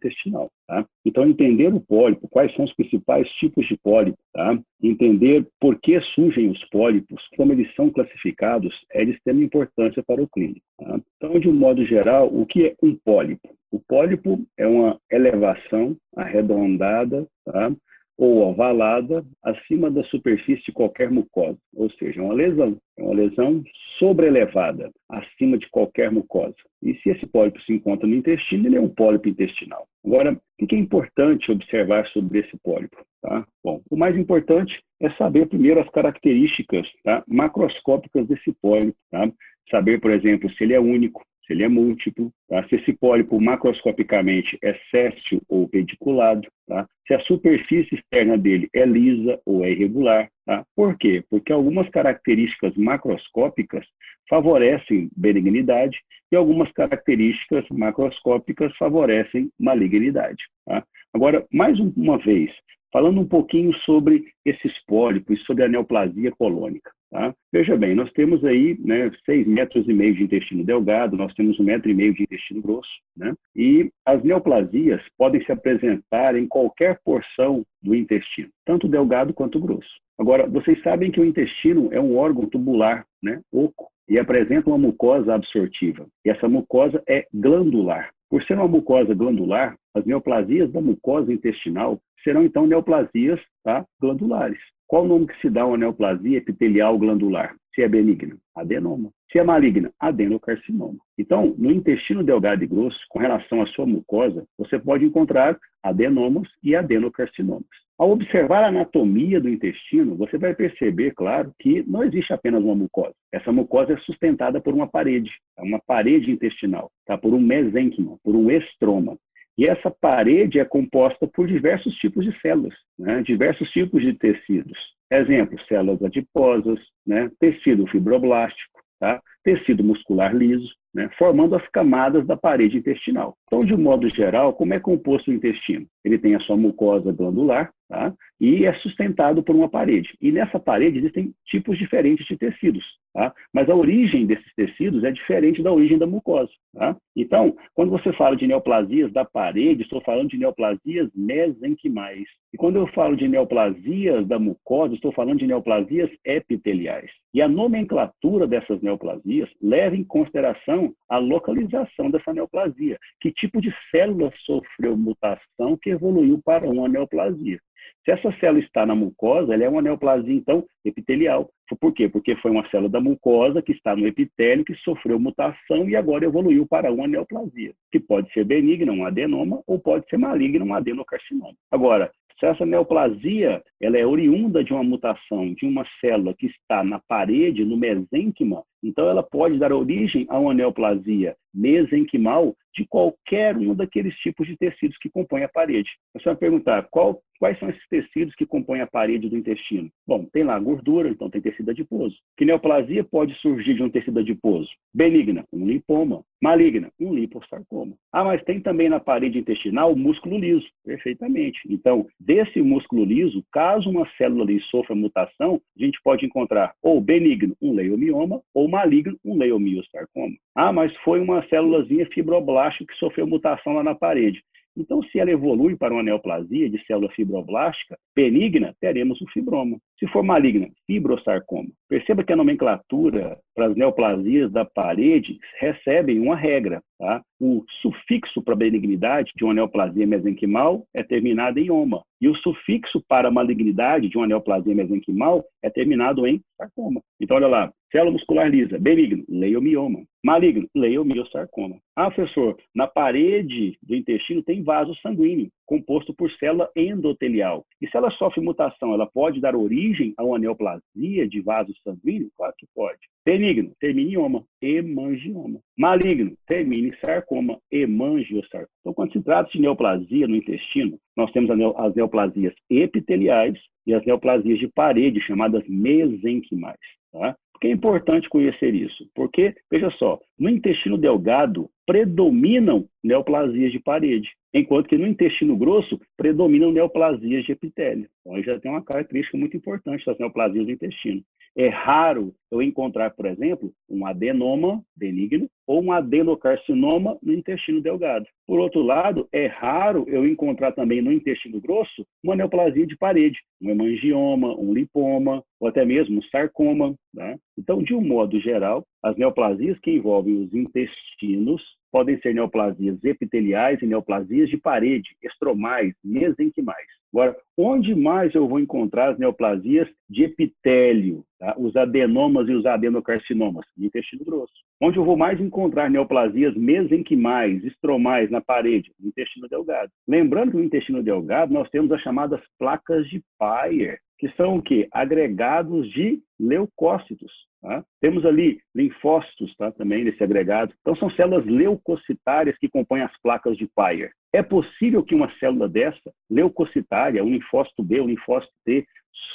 intestinal. Tá? Então, entender o pólipo, quais são os principais tipos de pólipo, tá? entender por que surgem os pólipos, como eles são classificados, é de extrema importância para o clínico. Tá? Então, de um modo geral, o que é um pólipo? O pólipo é uma elevação arredondada tá? Ou ovalada acima da superfície de qualquer mucosa, ou seja, uma lesão. É uma lesão sobrelevada acima de qualquer mucosa. E se esse pólipo se encontra no intestino, ele é um pólipo intestinal. Agora, o que é importante observar sobre esse pólipo? Tá? Bom, o mais importante é saber primeiro as características tá? macroscópicas desse pólipo. Tá? Saber, por exemplo, se ele é único, se ele é múltiplo, tá? se esse pólipo macroscopicamente é séstil ou pediculado, tá? se a superfície externa dele é lisa ou é irregular. Tá? Por quê? Porque algumas características macroscópicas favorecem benignidade e algumas características macroscópicas favorecem malignidade. Tá? Agora, mais uma vez, falando um pouquinho sobre esses pólipos, sobre a neoplasia colônica. Tá? Veja bem, nós temos aí né, 6 metros e meio de intestino delgado, nós temos um metro e meio de intestino grosso, né? e as neoplasias podem se apresentar em qualquer porção do intestino, tanto delgado quanto grosso. Agora, vocês sabem que o intestino é um órgão tubular, né, oco, e apresenta uma mucosa absortiva. E essa mucosa é glandular. Por ser uma mucosa glandular, as neoplasias da mucosa intestinal serão então neoplasias tá, glandulares. Qual o nome que se dá a neoplasia epitelial glandular? Se é benigna, adenoma. Se é maligna, adenocarcinoma. Então, no intestino delgado e grosso, com relação à sua mucosa, você pode encontrar adenomas e adenocarcinomas. Ao observar a anatomia do intestino, você vai perceber, claro, que não existe apenas uma mucosa. Essa mucosa é sustentada por uma parede, é uma parede intestinal, tá? por um mesênquima, por um estroma. E essa parede é composta por diversos tipos de células, né? diversos tipos de tecidos. Exemplo, células adiposas, né? tecido fibroblástico, tá? tecido muscular liso, né, formando as camadas da parede intestinal. Então, de modo geral, como é composto o intestino? Ele tem a sua mucosa glandular tá, e é sustentado por uma parede. E nessa parede existem tipos diferentes de tecidos, tá, mas a origem desses tecidos é diferente da origem da mucosa. Tá? Então, quando você fala de neoplasias da parede, estou falando de neoplasias mesenquimais. E quando eu falo de neoplasias da mucosa, estou falando de neoplasias epiteliais. E a nomenclatura dessas neoplasias leva em consideração a localização dessa neoplasia. Que tipo de célula sofreu mutação que evoluiu para uma neoplasia? Se essa célula está na mucosa, ela é uma neoplasia, então, epitelial. Por quê? Porque foi uma célula da mucosa que está no epitélio, que sofreu mutação e agora evoluiu para uma neoplasia, que pode ser benigna, um adenoma, ou pode ser maligna, um adenocarcinoma. Agora, se essa neoplasia ela é oriunda de uma mutação de uma célula que está na parede, no mesênquima, então ela pode dar origem a uma neoplasia mesenquimal de qualquer um daqueles tipos de tecidos que compõem a parede. Você vai perguntar qual, quais são esses tecidos que compõem a parede do intestino? Bom, tem lá gordura, então tem tecido adiposo. Que neoplasia pode surgir de um tecido adiposo? Benigna, um lipoma. Maligna, um liposarcoma. Ah, mas tem também na parede intestinal músculo liso. Perfeitamente. Então, desse músculo liso, caso uma célula ali sofra mutação, a gente pode encontrar ou benigno, um leiomioma, ou maligno, um leiomiosarcoma. Ah, mas foi uma célulazinha fibroblástica que sofreu mutação lá na parede. Então, se ela evolui para uma neoplasia de célula fibroblástica benigna, teremos o fibroma. Se for maligna, fibrosarcoma. Perceba que a nomenclatura para as neoplasias da parede recebem uma regra. Tá? O sufixo para benignidade de uma neoplasia mesenquimal é terminado em oma. E o sufixo para malignidade de uma neoplasia mesenquimal é terminado em sarcoma. Então, olha lá, célula muscular lisa, benigno, leiomioma. Maligno, leiomiosarcoma. Ah, professor, na parede do intestino tem vaso sanguíneo, composto por célula endotelial. E se ela sofre mutação, ela pode dar origem a uma neoplasia de vaso sanguíneo? Claro que pode. Benigno, terminioma, hemangioma. Maligno, termine sarcoma, hemangiosarcoma. Então, quando se trata de neoplasia no intestino, nós temos as neoplasias epiteliais e as neoplasias de parede, chamadas mesenquimais. Tá? Que é importante conhecer isso? Porque, veja só, No intestino delgado, predominam neoplasias de parede, enquanto que no intestino grosso predominam neoplasias de epitélio. Então, aí já tem uma característica muito importante das neoplasias do intestino. É raro eu encontrar, por exemplo, um adenoma benigno ou um adenocarcinoma no intestino delgado. Por outro lado, é raro eu encontrar também no intestino grosso uma neoplasia de parede, um hemangioma, um lipoma ou até mesmo um sarcoma. Né? Então, de um modo geral, as neoplasias que envolvem os intestinos podem ser neoplasias epiteliais e neoplasias de parede, estromais, mesenquimais. Agora, onde mais eu vou encontrar as neoplasias de epitélio, tá? os adenomas e os adenocarcinomas? No intestino grosso. Onde eu vou mais encontrar neoplasias mesenquimais, estromais na parede? No intestino delgado. Lembrando que no intestino delgado nós temos as chamadas placas de Peyer, que são o quê? Agregados de leucócitos. Tá? Temos ali linfócitos tá, também nesse agregado. Então, são células leucocitárias que compõem as placas de Peyer. É possível que uma célula dessa, leucocitária, um linfócito B, um linfócito T,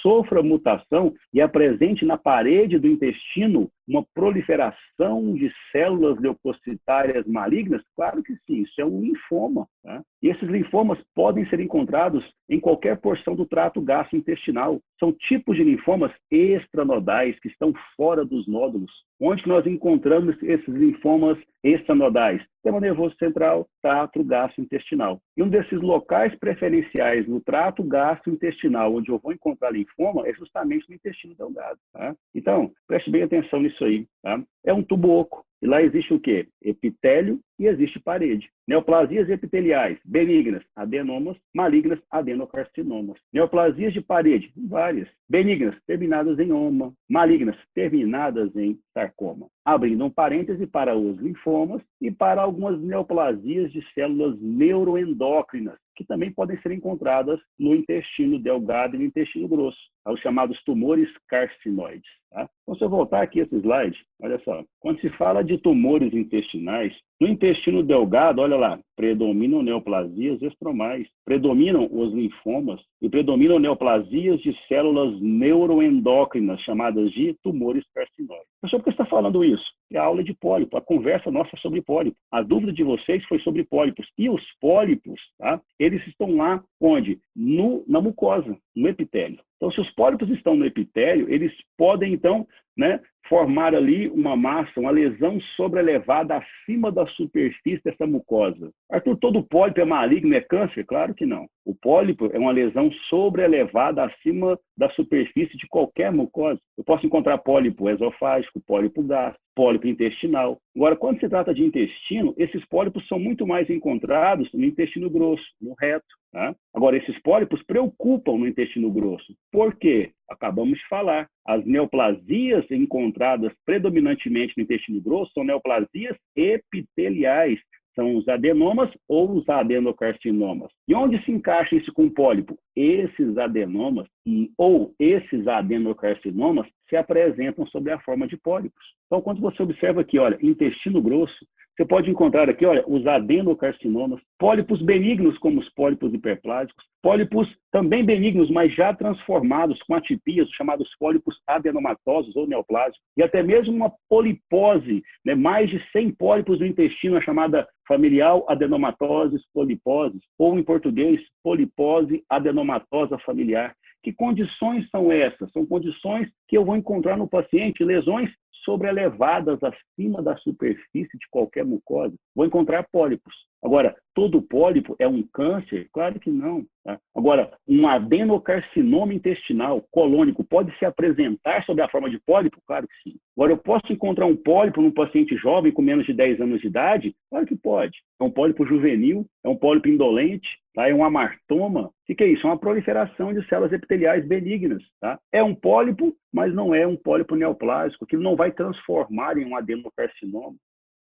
sofra mutação e apresente na parede do intestino uma proliferação de células leucocitárias malignas? Claro que sim, isso é um linfoma. Tá? E esses linfomas podem ser encontrados em qualquer porção do trato gastrointestinal. São tipos de linfomas extranodais que estão fora dos nódulos. Onde nós encontramos esses linfomas extranodais? Sistema nervoso central, trato gastrointestinal. E um desses locais preferenciais no trato gastrointestinal, onde eu vou encontrar linfoma, é justamente no intestino delgado. Tá? Então, preste bem atenção nisso aí. Tá? É um tubo oco. E lá existe o quê? Epitélio e existe parede. Neoplasias epiteliais, benignas, adenomas, malignas, adenocarcinomas. Neoplasias de parede, várias. Benignas, terminadas em oma, malignas, terminadas em sarcoma. Abrindo um parêntese para os linfomas e para algumas neoplasias de células neuroendócrinas, que também podem ser encontradas no intestino delgado e no intestino grosso, os chamados tumores carcinoides. Tá? Então, se eu voltar aqui esse slide, olha só, quando se fala de tumores intestinais, no intestino delgado, olha lá, predominam neoplasias estromais, predominam os linfomas e predominam neoplasias de células neuroendócrinas, chamadas de tumores carcinóides. Professor, por que está falando isso? É a aula de pólipo, a conversa nossa sobre pólipo. A dúvida de vocês foi sobre pólipos. E os pólipos, tá? eles estão lá onde? No, na mucosa, no epitélio. Então, se os pólipos estão no epitélio, eles podem, então, né, formar ali uma massa, uma lesão sobrelevada acima da superfície dessa mucosa. Arthur, todo pólipo é maligno, é câncer? Claro que não. O pólipo é uma lesão sobrelevada acima da superfície de qualquer mucosa. Eu posso encontrar pólipo esofágico, pólipo gástrico, pólipo intestinal. Agora, quando se trata de intestino, esses pólipos são muito mais encontrados no intestino grosso, no reto. Tá? Agora, esses pólipos preocupam no intestino grosso. Por quê? Acabamos de falar. As neoplasias encontradas predominantemente no intestino grosso são neoplasias epiteliais, são os adenomas ou os adenocarcinomas. E onde se encaixa isso com pólipo? Esses adenomas e, ou esses adenocarcinomas se apresentam sob a forma de pólipos. Então, quando você observa aqui, olha, intestino grosso, você pode encontrar aqui, olha, os adenocarcinomas, pólipos benignos, como os pólipos hiperplásicos, pólipos também benignos, mas já transformados com atipias, chamados pólipos adenomatosos ou neoplásicos, e até mesmo uma polipose, né, mais de 100 pólipos do intestino, a chamada familial adenomatosis polipose, ou em português, polipose adenomatosa familiar. Que condições são essas? São condições que eu vou encontrar no paciente, lesões sobrelevadas acima da superfície de qualquer mucosa, vou encontrar pólipos. Agora, todo pólipo é um câncer? Claro que não. Tá? Agora, um adenocarcinoma intestinal colônico pode se apresentar sob a forma de pólipo? Claro que sim. Agora, eu posso encontrar um pólipo num paciente jovem com menos de 10 anos de idade? Claro que pode. É um pólipo juvenil, é um pólipo indolente, tá? é um amartoma. O que é isso? É uma proliferação de células epiteliais benignas. Tá? É um pólipo, mas não é um pólipo neoplásico, que não vai transformar em um adenocarcinoma.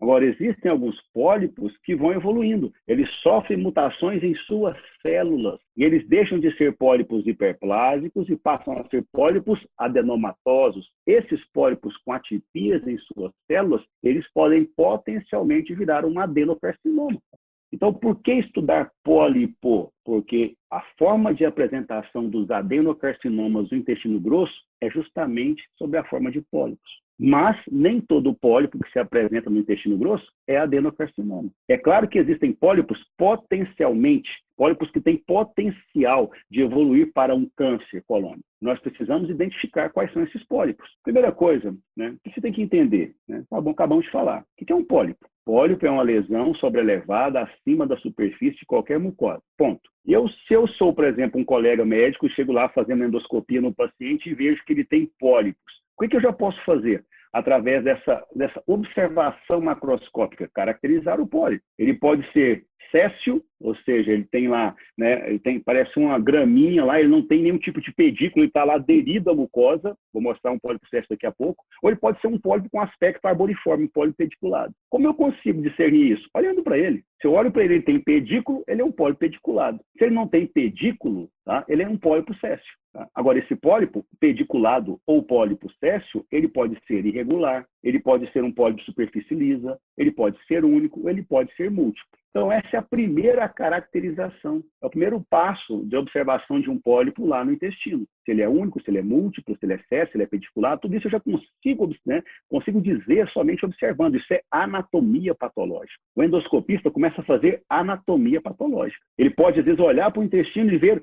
Agora, existem alguns pólipos que vão evoluindo. Eles sofrem mutações em suas células e eles deixam de ser pólipos hiperplásicos e passam a ser pólipos adenomatosos. Esses pólipos com atipias em suas células, eles podem potencialmente virar um adenocarcinoma. Então, por que estudar pólipo? Porque a forma de apresentação dos adenocarcinomas do intestino grosso é justamente sobre a forma de pólipos. Mas nem todo pólipo que se apresenta no intestino grosso é adenocarcinoma. É claro que existem pólipos potencialmente, pólipos que têm potencial de evoluir para um câncer colônico. Nós precisamos identificar quais são esses pólipos. Primeira coisa, né, que você tem que entender, né, tá bom, acabamos de falar. O que é um pólipo? Pólipo é uma lesão sobrelevada acima da superfície de qualquer mucosa. Ponto. E eu, se eu sou, por exemplo, um colega médico, chego lá fazendo endoscopia no paciente e vejo que ele tem pólipos. O que, que eu já posso fazer? Através dessa, dessa observação macroscópica, caracterizar o pólipo. Ele pode ser céssio, ou seja, ele tem lá, né, ele tem, parece uma graminha lá, ele não tem nenhum tipo de pedículo, ele está lá aderido à mucosa, vou mostrar um pólipo céssio daqui a pouco, ou ele pode ser um pólipo com aspecto arboriforme, um pólipo pediculado. Como eu consigo discernir isso? Olhando para ele. Se eu olho para ele, ele tem pedículo, ele é um pólipo pediculado. Se ele não tem pedículo, tá, ele é um pólipo céssio. Tá? Agora, esse pólipo pediculado ou pólipo céssio, ele pode ser irregular, ele pode ser um pólipo de superfície lisa, ele pode ser único, ele pode ser múltiplo. Então, essa é a primeira caracterização, é o primeiro passo de observação de um pólipo lá no intestino. Se ele é único, se ele é múltiplo, se ele é céssio, se ele é pediculado, tudo isso eu já consigo, né, consigo dizer somente observando. Isso é anatomia patológica. O endoscopista começa a fazer anatomia patológica. Ele pode, às vezes, olhar para o intestino e ver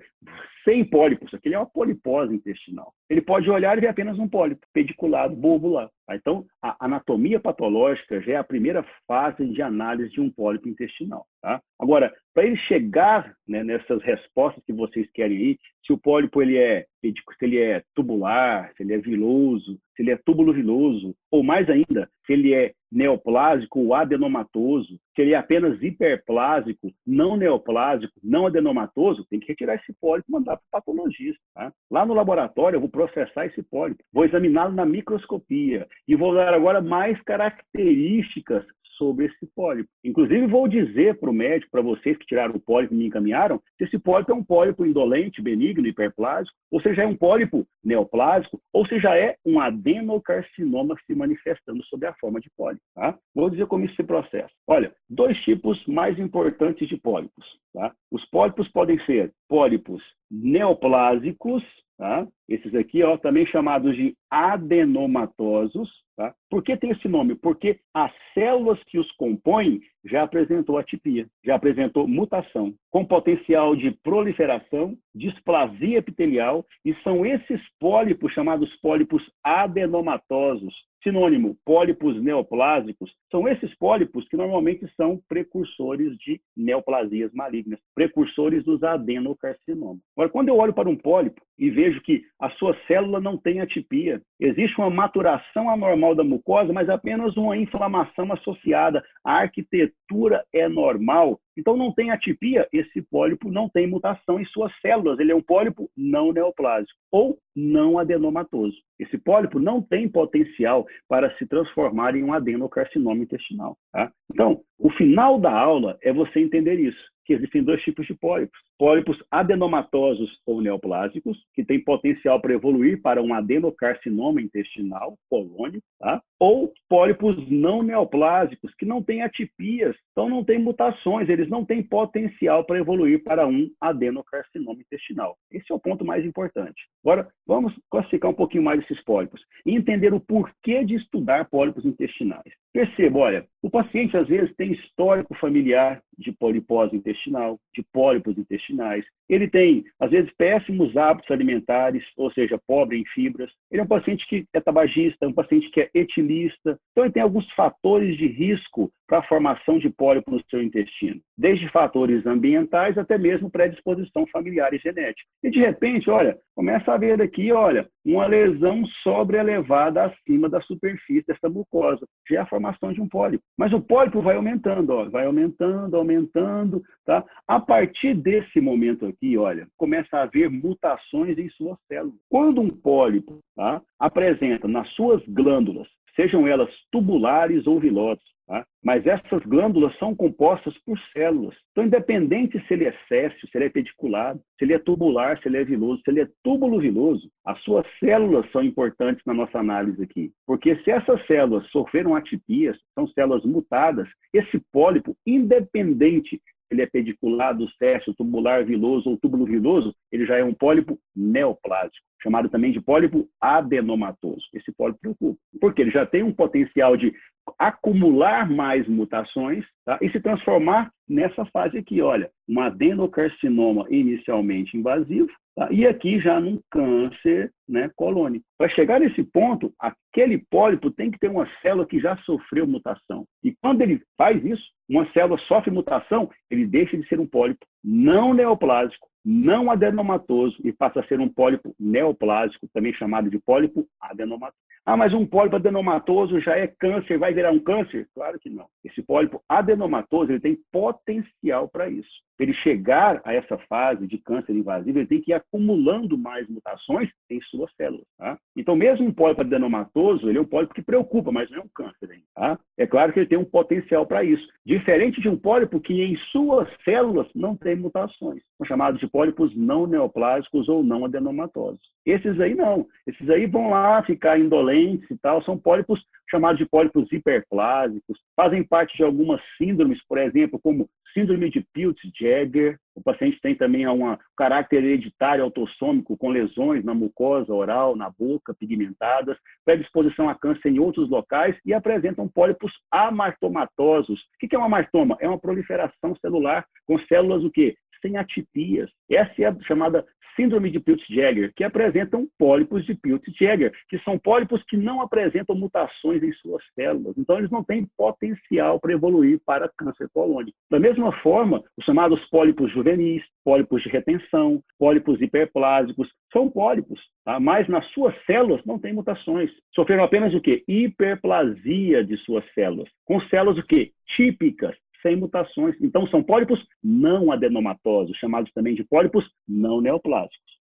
100 pólipos. Aquilo é uma polipose intestinal. Ele pode olhar e ver apenas um pólipo pediculado, bobo lá. Tá? Então, a anatomia patológica já é a primeira fase de análise de um pólipo intestinal. Tá? Agora, para ele chegar né, nessas respostas que vocês querem aí, se o pólipo ele é, se ele é tubular, se ele é viloso, se ele é túbulo viloso, ou mais ainda, se ele é neoplásico ou adenomatoso, se ele é apenas hiperplásico, não neoplásico, não adenomatoso, tem que retirar esse pólipo e mandar para o patologista. Tá? Lá no laboratório, eu vou processar esse pólipo, vou examiná-lo na microscopia e vou dar agora mais características sobre esse pólipo. Inclusive, vou dizer para o médico, para vocês que tiraram o pólipo e me encaminharam, se esse pólipo é um pólipo indolente, benigno, hiperplásico, ou se já é um pólipo neoplásico, ou se já é um adenocarcinoma se manifestando sob a forma de pólipo. Tá? Vou dizer como isso se processa. Olha, dois tipos mais importantes de pólipos. Tá? Os pólipos podem ser pólipos neoplásicos, tá? esses aqui ó, também chamados de adenomatosos, Tá? Por que tem esse nome? Porque as células que os compõem já apresentou atipia, já apresentou mutação, com potencial de proliferação, displasia epitelial, e são esses pólipos chamados pólipos adenomatosos, sinônimo, pólipos neoplásicos, são esses pólipos que normalmente são precursores de neoplasias malignas, precursores dos adenocarcinomas. Agora, quando eu olho para um pólipo e vejo que a sua célula não tem atipia, existe uma maturação anormal da mucosa, mas apenas uma inflamação associada. À arquitetura é normal, então não tem atipia, esse pólipo não tem mutação em suas células, ele é um pólipo não neoplásico ou não adenomatoso. Esse pólipo não tem potencial para se transformar em um adenocarcinoma intestinal. Tá? Então, o final da aula é você entender isso que existem dois tipos de pólipos. Pólipos adenomatosos ou neoplásicos, que têm potencial para evoluir para um adenocarcinoma intestinal colônico, tá? ou pólipos não neoplásicos, que não têm atipias, então não têm mutações, eles não têm potencial para evoluir para um adenocarcinoma intestinal. Esse é o ponto mais importante. Agora, vamos classificar um pouquinho mais esses pólipos e entender o porquê de estudar pólipos intestinais. Perceba, olha, o paciente às vezes tem histórico familiar de polipose intestinal, de pólipos intestinais. Ele tem, às vezes, péssimos hábitos alimentares, ou seja, pobre em fibras. Ele é um paciente que é tabagista, um paciente que é etilista. Então, ele tem alguns fatores de risco para a formação de pólipo no seu intestino, desde fatores ambientais até mesmo predisposição familiar e genética. E de repente, olha, começa a ver aqui, olha, uma lesão sobre-elevada acima da superfície dessa mucosa. Já é a formação de um pólipo. Mas o pólipo vai aumentando, ó, vai aumentando, aumentando, tá? A partir desse momento aqui, olha, começa a haver mutações em suas células. Quando um pólipo tá, apresenta nas suas glândulas, sejam elas tubulares ou vilosas, Tá? Mas essas glândulas são compostas por células. Então, independente se ele é céssio, se ele é pediculado, se ele é tubular, se ele é viloso, se ele é túbulo viloso, as suas células são importantes na nossa análise aqui. Porque se essas células sofreram atipias, são células mutadas, esse pólipo, independente ele é pediculado, céssio, tubular, viloso ou túbulo viloso, ele já é um pólipo neoplásico, chamado também de pólipo adenomatoso. Esse pólipo preocupa, porque ele já tem um potencial de acumular mais mutações tá? e se transformar nessa fase aqui, olha, um adenocarcinoma inicialmente invasivo, tá? e aqui já num câncer né, colônico. Para chegar nesse ponto, aquele pólipo tem que ter uma célula que já sofreu mutação. E quando ele faz isso, uma célula sofre mutação, ele deixa de ser um pólipo não neoplásico, não adenomatoso e passa a ser um pólipo neoplásico, também chamado de pólipo adenomatoso. Ah, mas um pólipo adenomatoso já é câncer, vai virar um câncer? Claro que não. Esse pólipo adenomatoso ele tem potencial para isso. Ele chegar a essa fase de câncer invasivo, ele tem que ir acumulando mais mutações em suas células. Tá? Então, mesmo um pólipo adenomatoso, ele é um pólipo que preocupa, mas não é um câncer. Hein? Tá? É claro que ele tem um potencial para isso. Diferente de um pólipo que em suas células não tem mutações. São chamados de pólipos não neoplásicos ou não adenomatosos. Esses aí não. Esses aí vão lá ficar indolentes e tal. São pólipos chamados de pólipos hiperplásicos. Fazem parte de algumas síndromes, por exemplo, como síndrome de Peutz-Jeghers. O paciente tem também um caráter hereditário autossômico com lesões na mucosa oral, na boca, pigmentadas, predisposição a câncer em outros locais e apresentam pólipos amartomatosos. O que é uma amartoma? É uma proliferação celular com células o quê? Sem atipias. Essa é a chamada síndrome de Peutz-Jeghers, que apresentam pólipos de Peutz-Jeghers, que são pólipos que não apresentam mutações em suas células. Então, eles não têm potencial para evoluir para câncer colônico. Da mesma forma, os chamados pólipos juvenis, pólipos de retenção, pólipos hiperplásicos, são pólipos, tá? mas nas suas células não tem mutações. Sofreram apenas o quê? Hiperplasia de suas células, com células o quê? Típicas, sem mutações. Então, são pólipos não adenomatosos, chamados também de pólipos não neoplásicos.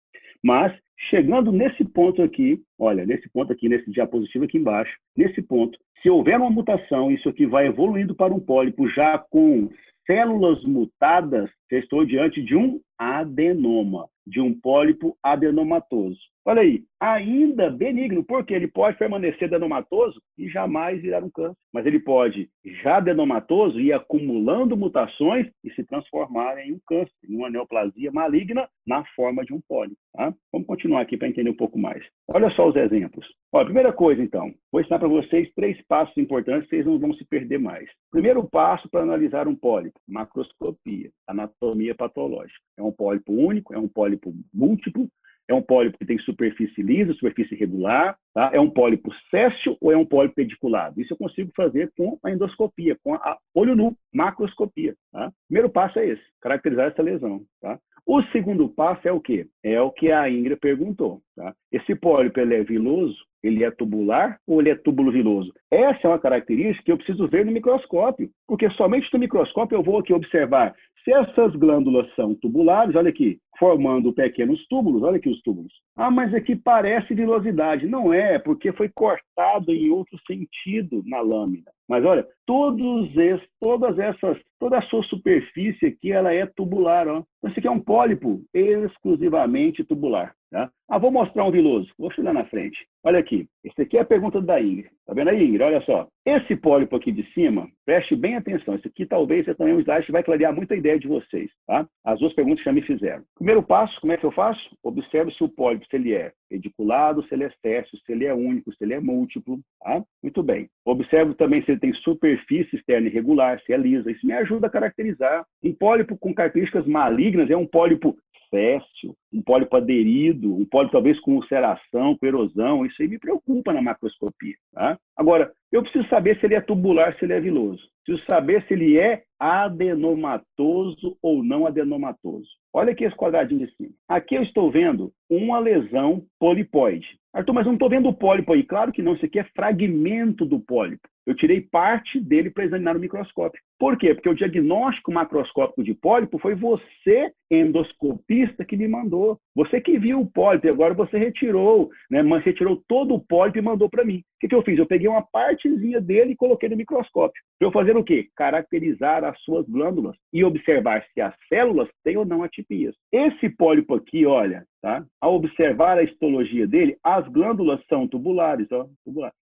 Mas, chegando nesse ponto aqui, olha, nesse ponto aqui, nesse diapositivo aqui embaixo, nesse ponto, se houver uma mutação, isso aqui vai evoluindo para um pólipo já com células mutadas, eu estou diante de um adenoma, de um pólipo adenomatoso. Olha aí, ainda benigno, porque ele pode permanecer adenomatoso e jamais virar um câncer. Mas ele pode, já adenomatoso, ir acumulando mutações e se transformar em um câncer, em uma neoplasia maligna na forma de um pólipo. Tá? Vamos continuar aqui para entender um pouco mais. Olha só os exemplos. Ó, primeira coisa, então, vou ensinar para vocês três passos importantes, vocês não vão se perder mais. Primeiro passo para analisar um pólipo, macroscopia, anatomia patológica. É um pólipo único, é um pólipo múltiplo, é um pólipo que tem superfície lisa, superfície irregular, tá? é um pólipo céssio ou é um pólipo pediculado? Isso eu consigo fazer com a endoscopia, com a olho nu, macroscopia. Tá? Primeiro passo é esse, caracterizar essa lesão. Tá? O segundo passo é o quê? É o que a Ingrid perguntou. Tá? Esse pólipo ele é viloso, ele é tubular ou ele é túbulo viloso? Essa é uma característica que eu preciso ver no microscópio, porque somente no microscópio eu vou aqui observar se essas glândulas são tubulares, olha aqui, formando pequenos túbulos, olha aqui os túbulos. Ah, mas aqui parece vilosidade. Não é, porque foi cortado em outro sentido na lâmina. Mas olha, todos esses, todas essas, toda a sua superfície aqui, ela é tubular. Ó. Então, esse aqui é um pólipo exclusivamente tubular. Tá? Ah, vou mostrar um viloso. Vou chegar na frente. Olha aqui. Esse aqui é a pergunta da Ingrid. Tá vendo aí, Ingrid? Olha só. Esse pólipo aqui de cima, preste bem atenção. Esse aqui talvez seja também um slide que vai clarear muita ideia de vocês. Tá? As duas perguntas já me fizeram. Primeiro passo, como é que eu faço? Observe se o pólipo, se ele é pediculado, se ele é céssio, se ele é único, se ele é múltiplo. Tá? Muito bem. Observo também se ele tem superfície externa irregular, se é lisa. Isso me ajuda a caracterizar. Um pólipo com características malignas é um pólipo céssio, um pólipo aderido, um pólipo talvez com ulceração, com erosão, isso aí me preocupa na macroscopia. Tá? Agora, eu preciso saber se ele é tubular, se ele é viloso. Preciso saber se ele é adenomatoso ou não adenomatoso. Olha aqui esse quadradinho de cima. Aqui eu estou vendo uma lesão polipoide. Arthur, mas não estou vendo o pólipo aí. Claro que não, isso aqui é fragmento do pólipo. Eu tirei parte dele para examinar no microscópio. Por quê? Porque o diagnóstico macroscópico de pólipo foi você, endoscopista, que me mandou. Você que viu o pólipo e agora você retirou, né? Mas retirou todo o pólipo e mandou para mim. O que, que eu fiz? Eu peguei uma partezinha dele e coloquei no microscópio. Para eu fazer o quê? Caracterizar as suas glândulas e observar se as células têm ou não atipias. Esse pólipo aqui, olha, tá? Ao observar a histologia dele, as glândulas são tubulares, ó.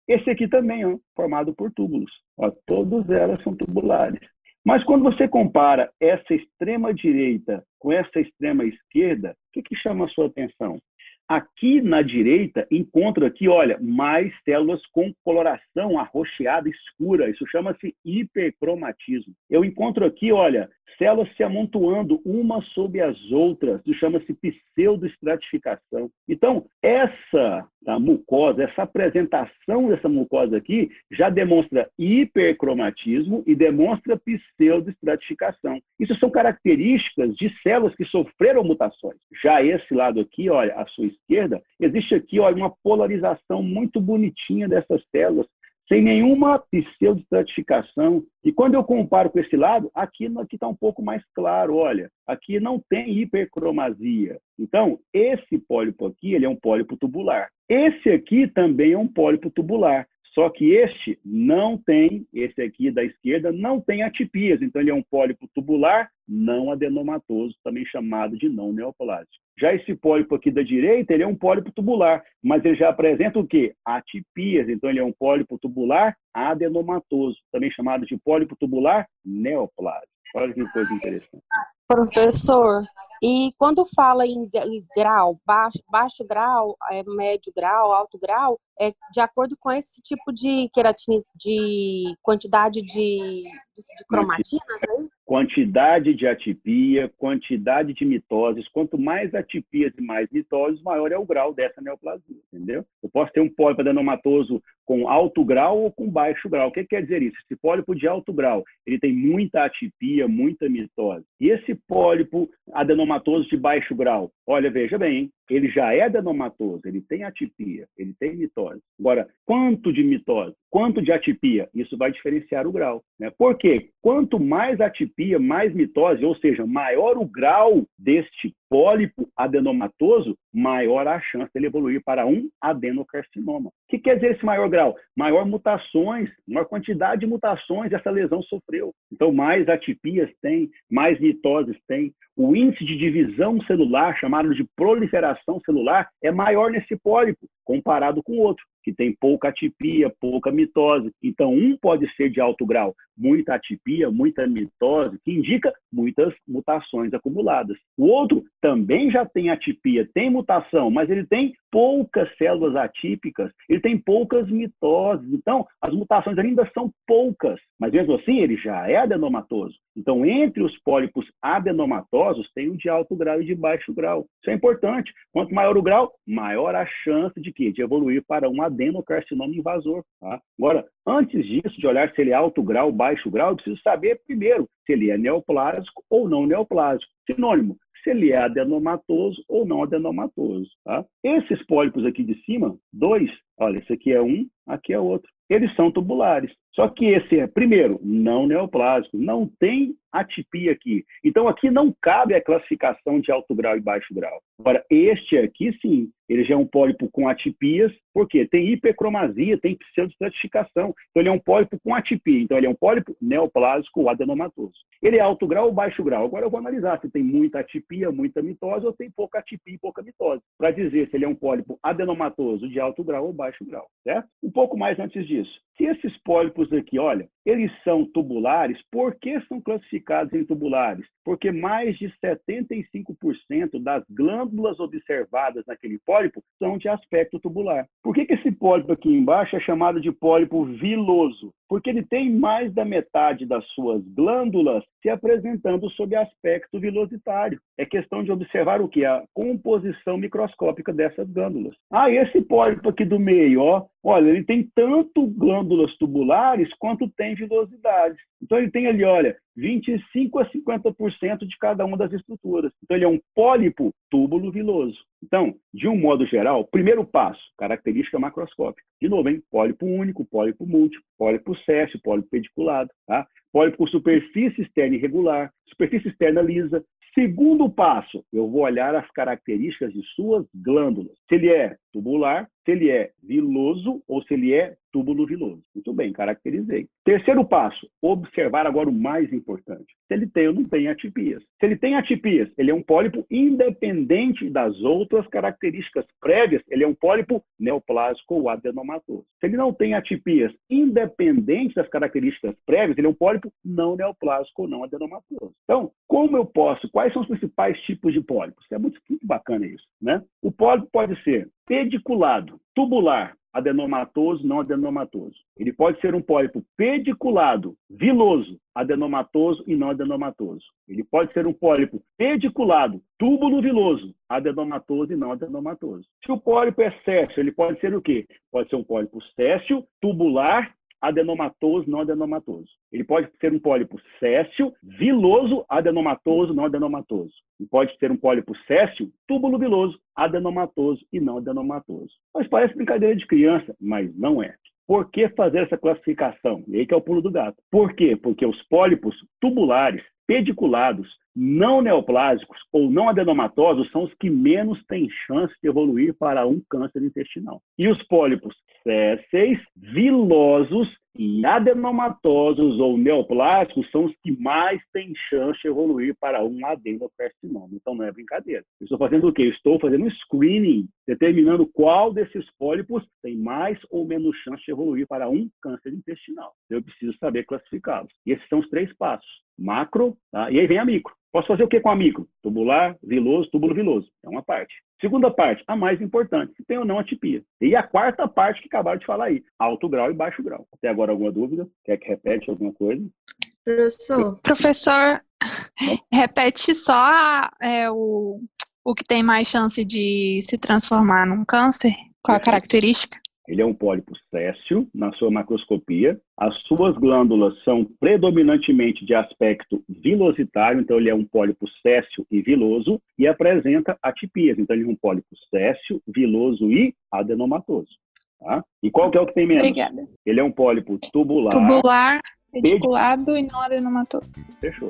Esse aqui também, ó, formado por túbulos. Ó, todas elas são tubulares. Mas quando você compara essa extrema direita com essa extrema esquerda, o que, que chama a sua atenção? Aqui na direita, encontro aqui, olha, mais células com coloração arroxeada escura. Isso chama-se hipercromatismo. Eu encontro aqui, olha, células se amontoando umas sobre as outras. Isso chama-se pseudoestratificação. Então, essa mucosa, essa apresentação dessa mucosa aqui já demonstra hipercromatismo e demonstra pseudoestratificação. Isso são características de células que sofreram mutações. Já esse lado aqui, olha, à sua esquerda, existe aqui olha, uma polarização muito bonitinha dessas células, sem nenhuma pseudoestratificação. E quando eu comparo com esse lado, aqui está um pouco mais claro. Olha, aqui não tem hipercromasia. Então, esse pólipo aqui ele é um pólipo tubular. Esse aqui também é um pólipo tubular. Só que este não tem, esse aqui da esquerda, não tem atipias. Então, ele é um pólipo tubular não adenomatoso, também chamado de não neoplásico. Já esse pólipo aqui da direita, ele é um pólipo tubular, mas ele já apresenta o quê? Atipias. Então, ele é um pólipo tubular adenomatoso, também chamado de pólipo tubular neoplásico. Olha que coisa interessante. Professor, e quando fala em, grau, baixo, baixo grau, é, médio grau, alto grau, é de acordo com esse tipo de queratina, de quantidade de, de, de cromatinas, né? Quantidade de atipia, quantidade de mitoses. Quanto mais atipias e mais mitoses, maior é o grau dessa neoplasia, entendeu? Eu posso ter um pólipo adenomatoso com alto grau ou com baixo grau. O que quer dizer isso? Esse pólipo de alto grau, ele tem muita atipia, muita mitose. E esse pólipo adenomatoso de baixo grau, olha, veja bem, ele já é adenomatoso, ele tem atipia, ele tem mitose. Agora, quanto de mitose, quanto de atipia, isso vai diferenciar o grau. Né? Por quê? Quanto mais atipia, mais mitose, ou seja, maior o grau deste pólipo adenomatoso, maior a chance dele evoluir para um adenocarcinoma. O que quer dizer esse maior grau? Maior mutações, maior quantidade de mutações essa lesão sofreu. Então, mais atipias tem, mais mitoses tem. O índice de divisão celular, chamado de proliferação celular, é maior nesse pólipo comparado com o outro que tem pouca atipia, pouca mitose. Então, um pode ser de alto grau, muita atipia, muita mitose, que indica muitas mutações acumuladas. O outro também já tem atipia, tem mutação, mas ele tem poucas células atípicas, ele tem poucas mitoses. Então, as mutações ainda são poucas, mas mesmo assim ele já é adenomatoso. Então, entre os pólipos adenomatosos, tem o de alto grau e de baixo grau. Isso é importante. Quanto maior o grau, maior a chance de que de evoluir para um adenocarcinoma invasor. Tá? Agora, antes disso, de olhar se ele é alto grau, baixo grau, eu preciso saber primeiro se ele é neoplásico ou não neoplásico. Sinônimo, se ele é adenomatoso ou não adenomatoso. Tá? Esses pólipos aqui de cima, dois, olha, esse aqui é um, aqui é outro. Eles são tubulares. Só que esse é, primeiro, não neoplásico, não tem atipia aqui. Então, aqui não cabe a classificação de alto grau e baixo grau. Agora, este aqui, sim, ele já é um pólipo com atipias, porque tem hipercromasia, tem pseudostratificação. Então, ele é um pólipo com atipia. Então, ele é um pólipo neoplásico ou adenomatoso. Ele é alto grau ou baixo grau? Agora eu vou analisar se tem muita atipia, muita mitose, ou tem pouca atipia e pouca mitose, para dizer se ele é um pólipo adenomatoso de alto grau ou baixo grau, certo? Um pouco mais antes disso. Se esses pólipos aqui, olha, eles são tubulares, por que são classificados em tubulares? Porque mais de 75% das glândulas observadas naquele pólipo são de aspecto tubular. Por que, que esse pólipo aqui embaixo é chamado de pólipo viloso? Porque ele tem mais da metade das suas glândulas se apresentando sob aspecto vilositário. É questão de observar o que? A composição microscópica dessas glândulas. Ah, esse pólipo aqui do meio, ó, olha, ele tem tanto glândulas tubulares quanto tem vilosidade. Então ele tem ali, olha, 25 a 50% de cada uma das estruturas. Então ele é um pólipo túbulo viloso. Então, de um modo geral, primeiro passo, característica macroscópica. De novo, hein? Pólipo único, pólipo múltiplo, pólipo sésio, pólipo pediculado, tá? Pólipo com superfície externa irregular, superfície externa lisa. Segundo passo, eu vou olhar as características de suas glândulas. se ele é tubular, se ele é viloso ou se ele é túbulo viloso. Muito bem, caracterizei. Terceiro passo, observar agora o mais importante. Se ele tem ou não tem atipias. Se ele tem atipias, ele é um pólipo independente das outras características prévias, ele é um pólipo neoplásico ou adenomatoso. Se ele não tem atipias independentes das características prévias, ele é um pólipo não neoplásico ou não adenomatoso. Então, como eu posso, quais são os principais tipos de pólipos? É muito, muito bacana isso, né? O pólipo pode ser pediculado, tubular, adenomatoso, não adenomatoso. Ele pode ser um pólipo pediculado, viloso, adenomatoso e não adenomatoso. Ele pode ser um pólipo pediculado, túbulo viloso, adenomatoso e não adenomatoso. Se o pólipo é céssio, ele pode ser o quê? Pode ser um pólipo céssio, tubular, adenomatoso, não adenomatoso. Ele pode ser um pólipo céssio, viloso, adenomatoso, não adenomatoso. Ele pode ser um pólipo céssio, túbulo viloso, adenomatoso e não adenomatoso. Mas parece brincadeira de criança, mas não é. Por que fazer essa classificação? E aí que é o pulo do gato. Por quê? Porque os pólipos tubulares, pediculados, não neoplásicos ou não adenomatosos são os que menos têm chance de evoluir para um câncer intestinal. E os pólipos césseis, vilosos e adenomatosos ou neoplásicos são os que mais têm chance de evoluir para um adenocarcinoma. Então não é brincadeira. Eu estou fazendo o quê? estou fazendo um screening, determinando qual desses pólipos tem mais ou menos chance de evoluir para um câncer intestinal. Eu preciso saber classificá-los. E esses são os três passos. Macro, tá? e aí vem a micro. Posso fazer o que com a micro? Tubular, viloso, túbulo viloso. É uma parte. Segunda parte, a mais importante, se tem ou não atipia. E a quarta parte que acabaram de falar aí, alto grau e baixo grau. Até agora alguma dúvida? Quer que repete alguma coisa? Professor, professor repete só é, o, o que tem mais chance de se transformar num câncer? Qual a característica? Ele é um pólipo céssio na sua macroscopia. As suas glândulas são predominantemente de aspecto vilositário, então ele é um pólipo céssio e viloso e apresenta atipias. Então ele é um pólipo céssio, viloso e adenomatoso. Tá? E qual que é o que tem menos? Obrigada. Ele é um pólipo tubular. Tubular, pediculado ped... e não adenomatoso. Fechou.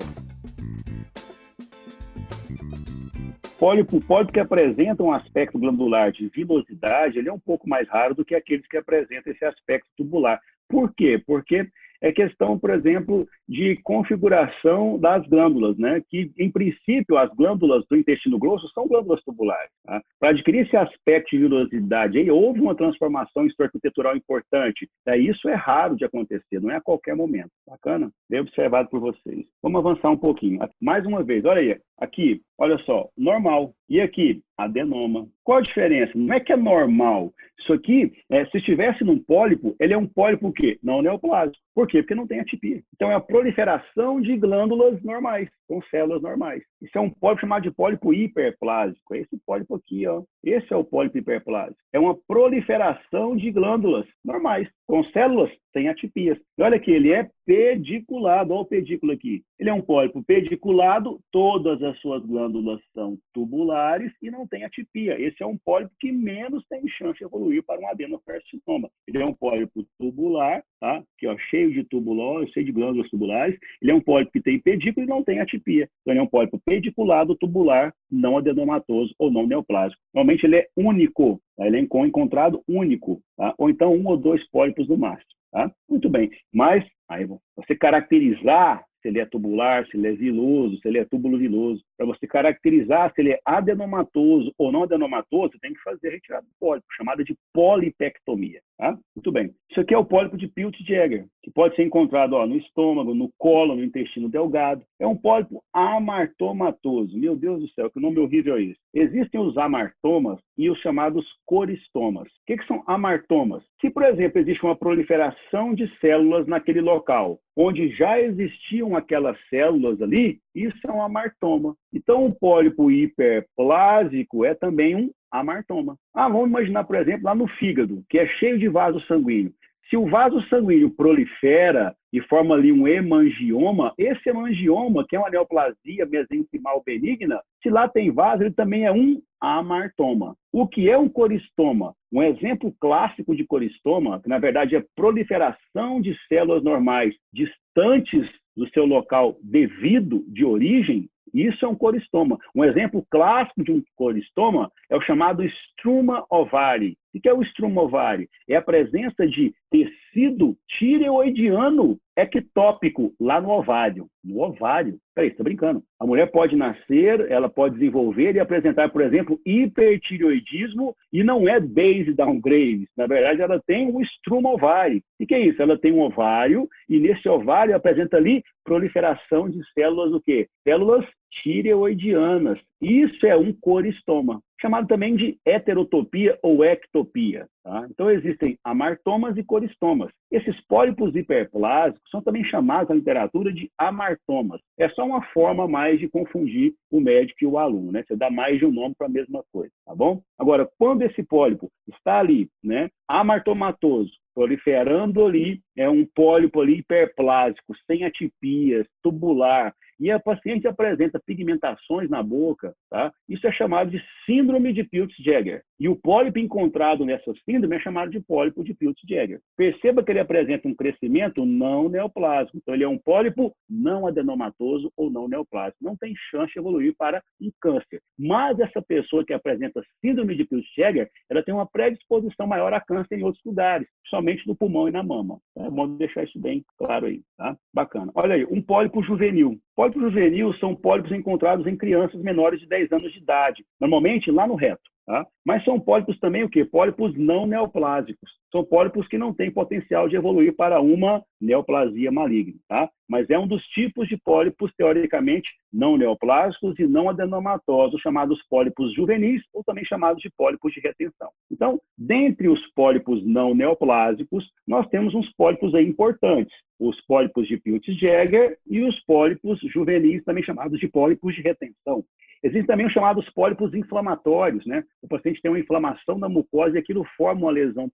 Pólipo, pólipo que apresenta um aspecto glandular de vilosidade, ele é um pouco mais raro do que aqueles que apresentam esse aspecto tubular. Por quê? Porque é questão, por exemplo, de configuração das glândulas, né? que, em princípio, as glândulas do intestino grosso são glândulas tubulares. Tá? Para adquirir esse aspecto de vilosidade, aí, houve uma transformação estrutural importante. É, isso é raro de acontecer, não é a qualquer momento. Bacana? Bem observado por vocês. Vamos avançar um pouquinho. Mais uma vez, olha aí. Aqui, olha só, normal. E aqui, adenoma. Qual a diferença? Não é que é normal. Isso aqui, é, se estivesse num pólipo, ele é um pólipo o quê? Não neoplásico. Por quê? Porque não tem atipia. Então, é a proliferação de glândulas normais, com células normais. Isso é um pólipo chamado de pólipo hiperplásico. É esse pólipo aqui, ó. Esse é o pólipo hiperplásico. É uma proliferação de glândulas normais, com células sem atipias. E olha aqui, ele é pediculado. Olha o pedículo aqui. Ele é um pólipo pediculado, todas as suas glândulas são tubulares e não tem atipia. Esse é um pólipo que menos tem chance de evoluir para um adenocarcinoma. Ele é um pólipo tubular, tá? Que ó, cheio de tubulose, cheio de glândulas tubulares. Ele é um pólipo que tem pedículo e não tem atipia. Então ele é um pólipo pediculado, tubular, não adenomatoso ou não neoplásico. Normalmente ele é único? Ele é encontrado único, tá? ou então um ou dois pólipos no máximo. Tá? Muito bem, mas aí você caracterizar se ele é tubular, se ele é viloso, se ele é túbulo viloso. Para você caracterizar se ele é adenomatoso ou não adenomatoso, você tem que fazer a retirada do pólipo, chamada de polipectomia. Tá? Muito bem. Isso aqui é o pólipo de Peutz-Jeghers, que pode ser encontrado ó, no estômago, no colo, no intestino delgado. É um pólipo amartomatoso. Meu Deus do céu, que nome horrível é esse. Existem os amartomas e os chamados coristomas. O que, que são amartomas? Se, por exemplo, existe uma proliferação de células naquele local, onde já existiam aquelas células ali, isso é um amartoma. Então, um pólipo hiperplásico é também um amartoma. Ah, vamos imaginar, por exemplo, lá no fígado, que é cheio de vaso sanguíneo. Se o vaso sanguíneo prolifera e forma ali um hemangioma, esse hemangioma, que é uma neoplasia mesenquimal benigna, se lá tem vaso, ele também é um amartoma. O que é um coristoma? Um exemplo clássico de coristoma, que na verdade é proliferação de células normais distantes do seu local devido de origem, Isso é um coristoma. Um exemplo clássico de um coristoma é o chamado struma ovari. O que é o struma ovari? É a presença de tecido tireoidiano ectópico lá no ovário. No ovário. Peraí, você tá brincando. A mulher pode nascer, ela pode desenvolver e apresentar, por exemplo, hipertireoidismo e não é base downgrade. Na verdade, ela tem um struma ovário. O que é isso? Ela tem um ovário e nesse ovário apresenta ali proliferação de células o quê? Células tireoidianas. Isso é um coristoma, chamado também de heterotopia ou ectopia. Tá? Então, existem amartomas e coristomas. Esses pólipos hiperplásicos são também chamados na literatura de amartomas. É só uma forma mais de confundir o médico e o aluno, né? Você dá mais de um nome para a mesma coisa, tá bom? Agora, quando esse pólipo está ali, né, amartomatoso, proliferando ali, é um pólipo ali hiperplásico, sem atipias, tubular, e a paciente apresenta pigmentações na boca, tá? Isso é chamado de síndrome de Peutz-Jeghers. E o pólipo encontrado nessa síndrome é chamado de pólipo de Peutz-Jeghers. Perceba que ele apresenta um crescimento não neoplásico. Então, ele é um pólipo não adenomatoso ou não neoplásico. Não tem chance de evoluir para um câncer. Mas essa pessoa que apresenta síndrome de Peutz-Jeghers, ela tem uma predisposição maior a câncer em outros lugares, somente no pulmão e na mama. É bom deixar isso bem claro aí, tá? Bacana. Olha aí, um pólipo juvenil. Pólipos juvenil são pólipos encontrados em crianças menores de 10 anos de idade, normalmente lá no reto. Tá? Mas são pólipos também o quê? Pólipos não neoplásicos. São pólipos que não têm potencial de evoluir para uma neoplasia maligna. Tá? Mas é um dos tipos de pólipos, teoricamente, não neoplásicos e não adenomatosos, chamados pólipos juvenis, ou também chamados de pólipos de retenção. Então, dentre os pólipos não neoplásicos, nós temos uns pólipos aí importantes. Os pólipos de Peutz-Jeghers e os pólipos juvenis, também chamados de pólipos de retenção. Existem também os chamados pólipos inflamatórios, né? O paciente tem uma inflamação da mucosa e aquilo forma uma lesão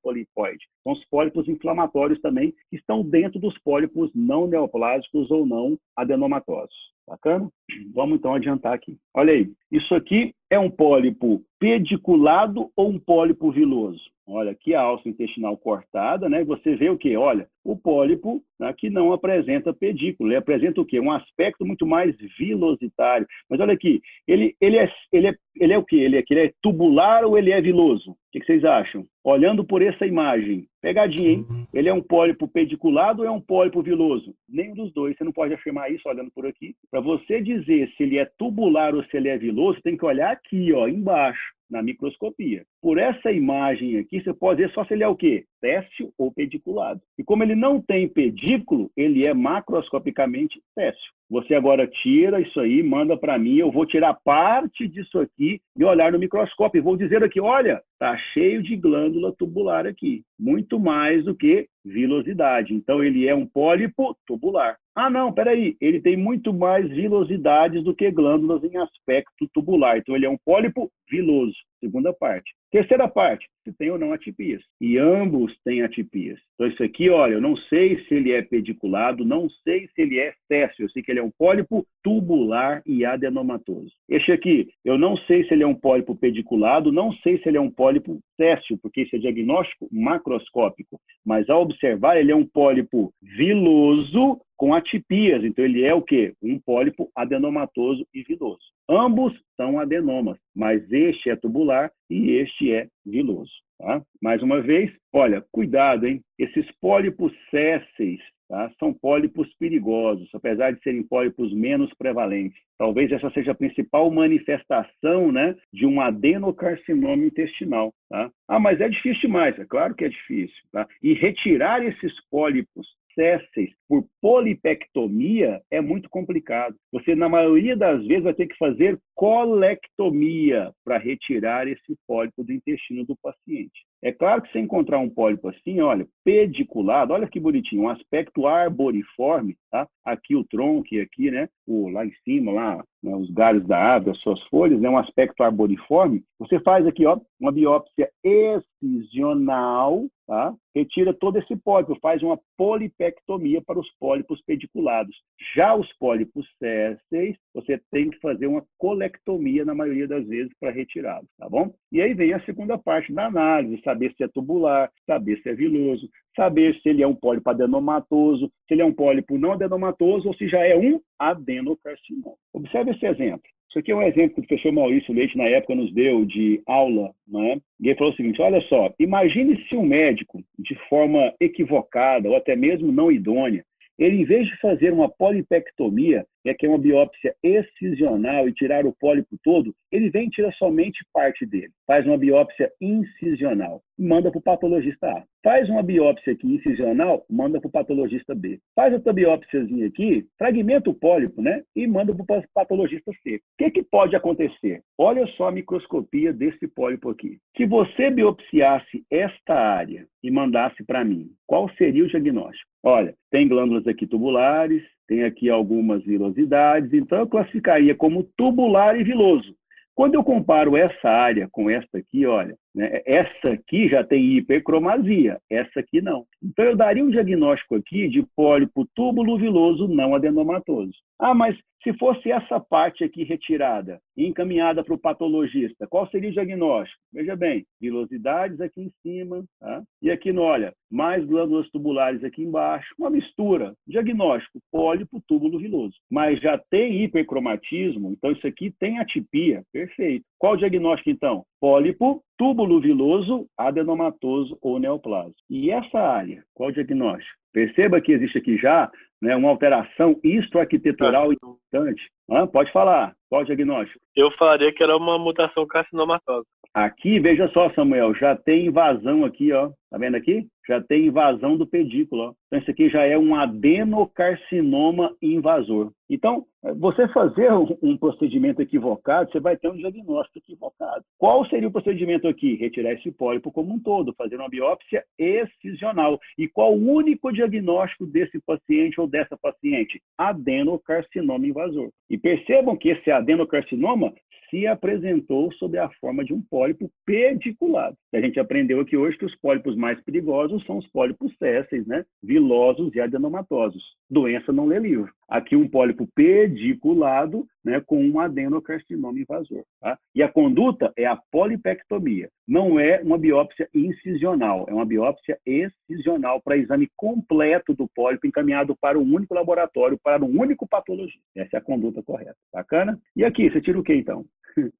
São os pólipos inflamatórios também, que estão dentro dos pólipos não neoplásicos ou não adenomatosos. Bacana? Vamos então adiantar aqui. Olha aí, isso aqui é um pólipo pediculado ou um pólipo viloso? Olha, aqui a alça intestinal cortada, né? Você vê o quê? Olha, o pólipo né, que não apresenta pedículo, ele apresenta o quê? Um aspecto muito mais vilositário. Mas olha aqui, ele, ele, é, ele, é, ele é o quê? Ele é, ele é tubular ou ele é viloso? O que vocês acham? Olhando por essa imagem, pegadinha, hein? Uhum. Ele é um pólipo pediculado ou é um pólipo viloso? Nenhum dos dois. Você não pode afirmar isso olhando por aqui. Para você dizer se ele é tubular ou se ele é viloso, tem que olhar aqui, ó, embaixo na microscopia. Por essa imagem aqui, você pode ver só se ele é o quê? Técio ou pediculado. E como ele não tem pedículo, ele é macroscopicamente técio. Você agora tira isso aí, manda para mim, eu vou tirar parte disso aqui e olhar no microscópio. E vou dizer aqui, olha, tá cheio de glândula tubular aqui. Muito mais do que vilosidade. Então, ele é um pólipo tubular. Ah, não, peraí, ele tem muito mais vilosidades do que glândulas em aspecto tubular. Então, ele é um pólipo viloso, segunda parte. Terceira parte, se tem ou não atipias. E ambos têm atipias. Então, isso aqui, olha, eu não sei se ele é pediculado, não sei se ele é céssio. Eu sei que ele é um pólipo tubular e adenomatoso. Este aqui, eu não sei se ele é um pólipo pediculado, não sei se ele é um pólipo céssio, porque esse é diagnóstico macroscópico. Mas, ao observar, ele é um pólipo viloso com atipias. Então, ele é o quê? Um pólipo adenomatoso e viloso. Ambos são adenomas, mas este é tubular e este é viloso. Tá? Mais uma vez, olha, cuidado, hein? Esses pólipos césseis tá? são pólipos perigosos, apesar de serem pólipos menos prevalentes. Talvez essa seja a principal manifestação né, de um adenocarcinoma intestinal. Tá? Ah, mas é difícil demais. É claro que é difícil. Tá? E retirar esses pólipos por polipectomia é muito complicado. Você, na maioria das vezes, vai ter que fazer colectomia para retirar esse pólipo do intestino do paciente. É claro que se encontrar um pólipo assim, olha, pediculado, olha que bonitinho, um aspecto arboriforme, tá? Aqui o tronco e aqui, né? O, lá em cima, lá, né, os galhos da árvore, as suas folhas, né? Um aspecto arboriforme. Você faz aqui, ó, uma biópsia excisional tá? retira todo esse pólipo, faz uma polipectomia para os pólipos pediculados. Já os pólipos sésseis, você tem que fazer uma colectomia na maioria das vezes para retirá-los, tá bom? E aí vem a segunda parte da análise, saber se é tubular, saber se é viloso, saber se ele é um pólipo adenomatoso, se ele é um pólipo não adenomatoso ou se já é um adenocarcinoma. Observe esse exemplo. Isso aqui é um exemplo que o professor Maurício Leite, na época, nos deu de aula, né? e ele falou o seguinte: olha só, imagine se um médico, de forma equivocada ou até mesmo não idônea, ele, em vez de fazer uma polipectomia, é que é uma biópsia excisional e tirar o pólipo todo, ele vem e tira somente parte dele. Faz uma biópsia incisional manda para o patologista A. Faz uma biópsia aqui incisional, manda para o patologista B. Faz outra biópsiazinha aqui, fragmenta o pólipo, né? E manda para o patologista C. O que, que pode acontecer? Olha só a microscopia desse pólipo aqui. Se você biopsiasse esta área e mandasse para mim, qual seria o diagnóstico? Olha, tem glândulas aqui tubulares, tem aqui algumas vilosidades, então eu classificaria como tubular e viloso. Quando eu comparo essa área com esta aqui, olha, né, essa aqui já tem hipercromasia, essa aqui não. Então eu daria um diagnóstico aqui de pólipo túbulo viloso não adenomatoso. Ah, mas se fosse essa parte aqui retirada e encaminhada para o patologista, qual seria o diagnóstico? Veja bem, vilosidades aqui em cima, tá? e aqui olha, mais glândulas tubulares aqui embaixo, uma mistura. Diagnóstico, pólipo túbulo viloso. Mas já tem hipercromatismo, então isso aqui tem atipia, perfeito. Qual o diagnóstico então? Pólipo túbulo viloso, adenomatoso ou neoplasma. E essa área, qual o diagnóstico? Perceba que existe aqui já né, uma alteração histoarquitetural ah. importante. Ah, pode falar, qual o diagnóstico? Eu falaria que era uma mutação carcinomatosa. Aqui, veja só, Samuel, já tem invasão aqui, ó. Tá vendo aqui? Já tem invasão do pedículo, ó. Então, isso aqui já é um adenocarcinoma invasor. Então, você fazer um procedimento equivocado, você vai ter um diagnóstico equivocado. Qual seria o procedimento aqui? Retirar esse pólipo como um todo, fazer uma biópsia excisional. E qual o único diagnóstico desse paciente ou dessa paciente? Adenocarcinoma invasor. E percebam que esse adenocarcinoma se apresentou sob a forma de um pólipo pediculado. A gente aprendeu aqui hoje que os pólipos mais perigosos são os pólipos sésseis, né? vilosos e adenomatosos. Doença não lê livro. Aqui um pólipo pediculado né, com um adenocarcinoma invasor. Tá? E a conduta é a polipectomia. Não é uma biópsia incisional, é uma biópsia excisional para exame completo do pólipo encaminhado para um único laboratório, para um único patologista. Essa é a conduta correta. Bacana? E aqui, você tira o que então?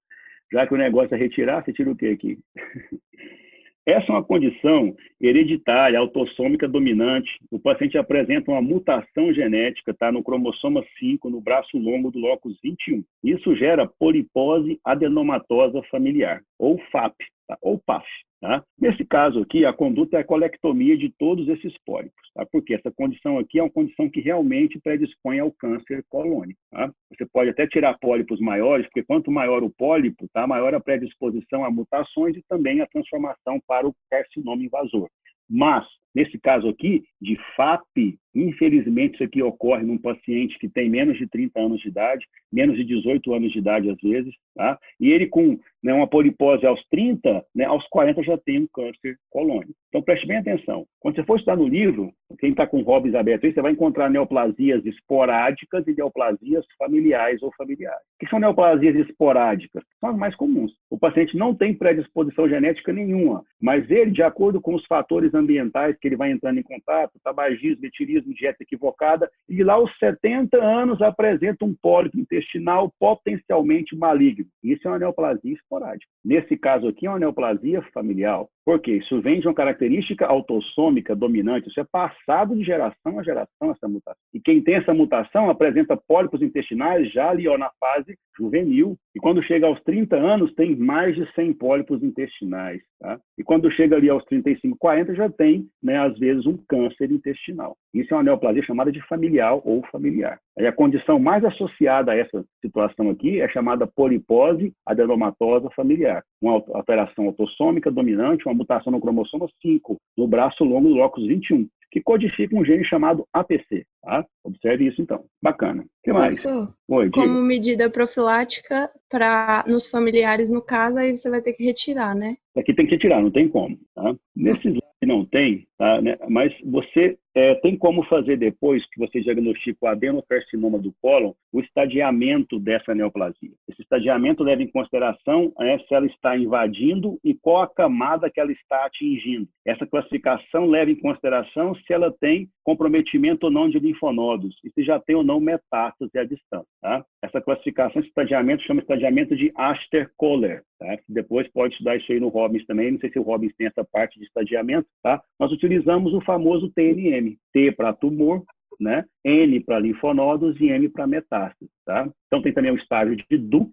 Já que o negócio é retirar, você tira o que aqui? Essa é uma condição hereditária, autossômica dominante. O paciente apresenta uma mutação genética, tá, no cromossoma 5, no braço longo do locus 21. Isso gera polipose adenomatosa familiar, ou FAP, tá, ou PAF. Tá? Nesse caso aqui, a conduta é a colectomia de todos esses pólipos, tá? porque essa condição aqui é uma condição que realmente predispõe ao câncer colônico. Tá? Você pode até tirar pólipos maiores, porque quanto maior o pólipo, tá? maior a predisposição a mutações e também a transformação para o carcinoma invasor. Mas, nesse caso aqui, de FAP, infelizmente isso aqui ocorre num paciente que tem menos de 30 anos de idade, menos de 18 anos de idade às vezes, tá? E ele com né, uma polipose aos 30, né, aos 40 já tem um câncer colônico. Então preste bem atenção. Quando você for estudar no livro, quem está com hobbies abertos aí, você vai encontrar neoplasias esporádicas e neoplasias familiares ou familiares. O que são neoplasias esporádicas? São as mais comuns. O paciente não tem predisposição genética nenhuma, mas ele, de acordo com os fatores ambientais que ele vai entrando em contato, tabagismo, etilismo, dieta equivocada, e lá aos 70 anos apresenta um pólipo intestinal potencialmente maligno. Isso é uma neoplasia esporádica. Nesse caso aqui, é uma neoplasia familiar. Por quê? Isso vem de uma característica autossômica dominante. Isso é passado de geração a geração, essa mutação. E quem tem essa mutação apresenta pólipos intestinais já ali ó, na fase juvenil. E quando chega aos 30 anos, tem mais de 100 pólipos intestinais. Tá? E quando chega ali aos 35, 40, já tem, né, às vezes, um câncer intestinal. Isso é uma neoplasia chamada de familiar ou familiar. Aí a condição mais associada a essa situação aqui é chamada polipose adenomatosa familiar, uma alteração autossômica dominante, uma mutação no cromossomo 5, no braço longo do locus 21, que codifica um gene chamado APC. Tá? Observe isso então. Bacana. O que mais? Oi, como medida profilática para nos familiares, no caso, aí você vai ter que retirar, né? Aqui tem que retirar, não tem como. Tá? Nesses que não tem, tá, né? mas você é, tem como fazer depois que você diagnostica o adenocarcinoma do cólon, o estadiamento dessa neoplasia. Esse estadiamento leva em consideração é, se ela está invadindo e qual a camada que ela está atingindo. Essa classificação leva em consideração se ela tem comprometimento ou não de linfonodos e se já tem ou não metástase à distância. Tá? Essa classificação, esse estadiamento, chama estadiamento de Aster-Kohler. Tá? Depois pode estudar isso aí no Robbins também. Não sei se o Robbins tem essa parte de estadiamento. Tá? Nós utilizamos o famoso TNM. T para tumor, né? N para linfonodos e M para metástase. Tá? Então tem também o estágio de Dux